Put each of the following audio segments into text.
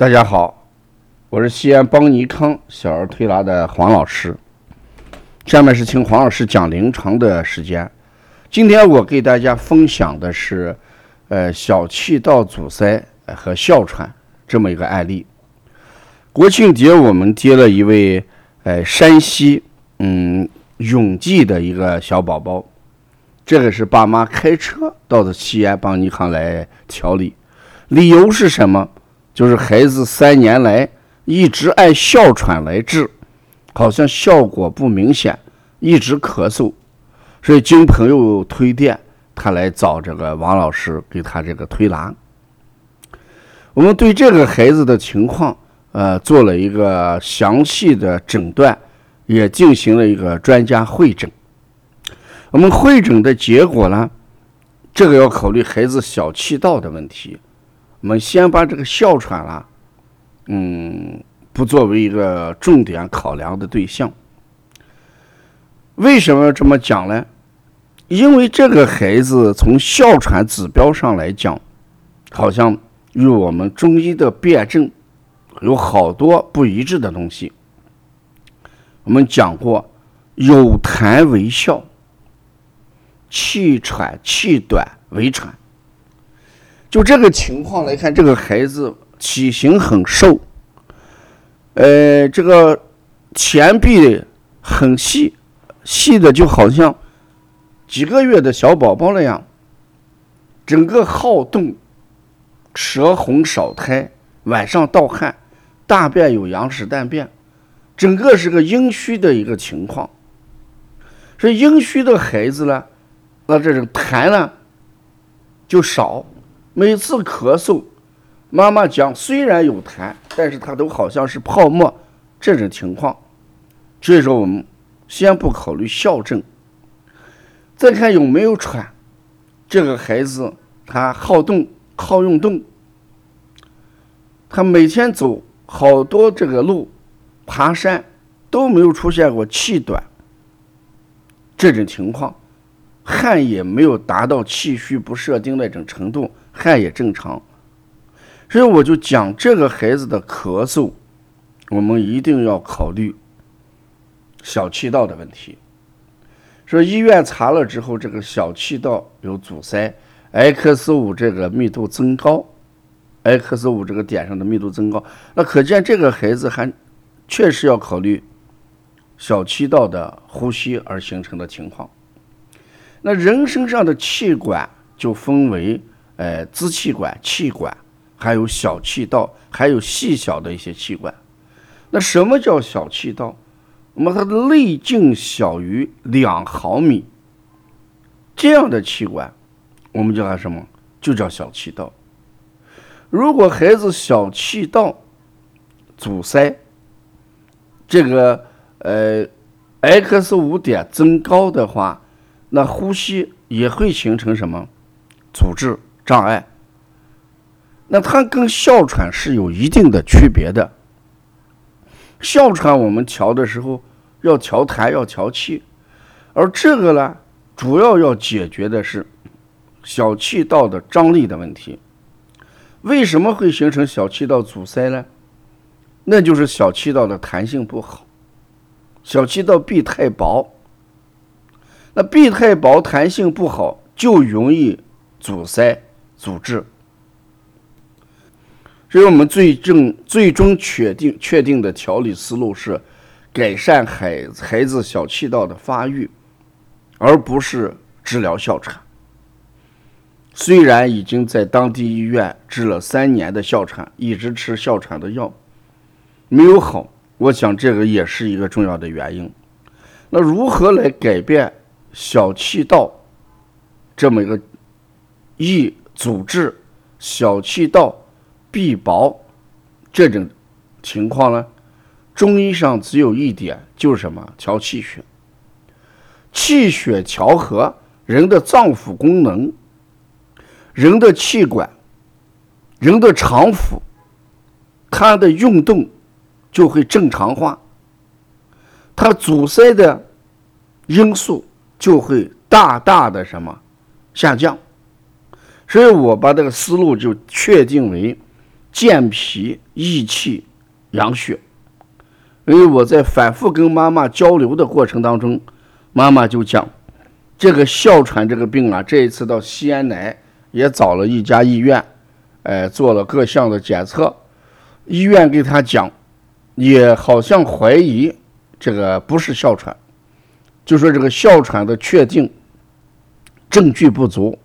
大家好，我是西安邦尼康小儿推拿的黄老师。下面是听黄老师讲临床的时间。今天我给大家分享的是，呃，小气道阻塞和哮喘这么一个案例。国庆节我们接了一位，呃，山西嗯永济的一个小宝宝，这个是爸妈开车到的西安邦尼康来调理，理由是什么？就是孩子三年来一直按哮喘来治，好像效果不明显，一直咳嗽，所以经朋友推荐，他来找这个王老师给他这个推拿。我们对这个孩子的情况，呃，做了一个详细的诊断，也进行了一个专家会诊。我们会诊的结果呢，这个要考虑孩子小气道的问题。我们先把这个哮喘啦，嗯，不作为一个重点考量的对象。为什么要这么讲呢？因为这个孩子从哮喘指标上来讲，好像与我们中医的辨证有好多不一致的东西。我们讲过，有痰为哮，气喘气短为喘。就这个情况来看，这个孩子体型很瘦，呃，这个前臂很细，细的就好像几个月的小宝宝那样，整个好动，舌红少苔，晚上盗汗，大便有羊屎蛋便，整个是个阴虚的一个情况。所以阴虚的孩子呢，那这种痰呢就少。每次咳嗽，妈妈讲虽然有痰，但是它都好像是泡沫这种情况。所以说，我们先不考虑哮症，再看有没有喘。这个孩子他好动好运动，他每天走好多这个路，爬山都没有出现过气短这种情况，汗也没有达到气虚不射精那种程度。汗也正常，所以我就讲这个孩子的咳嗽，我们一定要考虑小气道的问题。说医院查了之后，这个小气道有阻塞，X 五这个密度增高，X 五这个点上的密度增高，那可见这个孩子还确实要考虑小气道的呼吸而形成的情况。那人身上的气管就分为。呃，支气管、气管，还有小气道，还有细小的一些气管。那什么叫小气道？那么它的内径小于两毫米，这样的气管，我们叫它什么？就叫小气道。如果孩子小气道阻塞，这个呃 X 五点增高的话，那呼吸也会形成什么阻滞？障碍，那它跟哮喘是有一定的区别的。哮喘我们调的时候要调痰要调气，而这个呢，主要要解决的是小气道的张力的问题。为什么会形成小气道阻塞呢？那就是小气道的弹性不好，小气道壁太薄，那壁太薄弹性不好就容易阻塞。组织，所以我们最终最终确定确定的调理思路是改善孩孩子小气道的发育，而不是治疗哮喘。虽然已经在当地医院治了三年的哮喘，一直吃哮喘的药，没有好，我想这个也是一个重要的原因。那如何来改变小气道这么一个易？阻滞小气道壁薄这种情况呢，中医上只有一点，就是什么？调气血。气血调和，人的脏腑功能、人的气管、人的肠腑，它的运动就会正常化，它阻塞的因素就会大大的什么下降。所以我把这个思路就确定为健脾益气、养血。因为我在反复跟妈妈交流的过程当中，妈妈就讲，这个哮喘这个病啊，这一次到西安来也找了一家医院，哎，做了各项的检测，医院给他讲，也好像怀疑这个不是哮喘，就说这个哮喘的确定证据不足，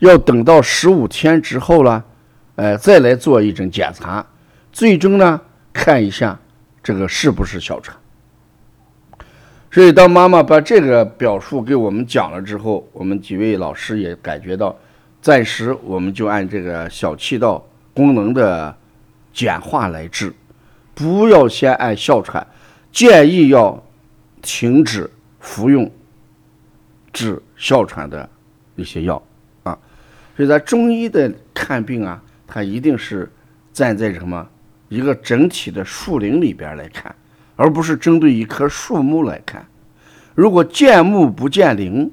要等到十五天之后了，哎，再来做一种检查，最终呢看一下。这个是不是哮喘？所以当妈妈把这个表述给我们讲了之后，我们几位老师也感觉到，暂时我们就按这个小气道功能的简化来治，不要先按哮喘，建议要停止服用治哮喘的一些药。所以在中医的看病啊，它一定是站在什么？一个整体的树林里边来看，而不是针对一棵树木来看。如果见木不见林，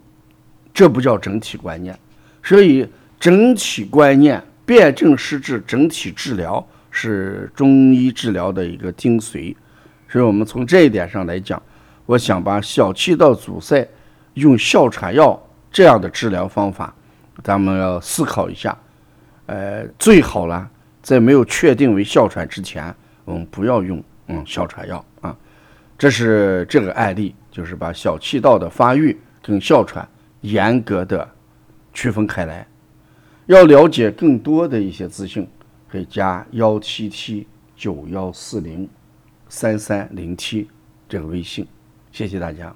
这不叫整体观念。所以，整体观念、辨证施治、整体治疗是中医治疗的一个精髓。所以我们从这一点上来讲，我想把小气道阻塞用哮喘药这样的治疗方法，咱们要思考一下。呃，最好了。在没有确定为哮喘之前，我们不要用嗯哮喘药啊。这是这个案例，就是把小气道的发育跟哮喘严格的区分开来。要了解更多的一些资讯，可以加幺七七九幺四零三三零七这个微信。谢谢大家。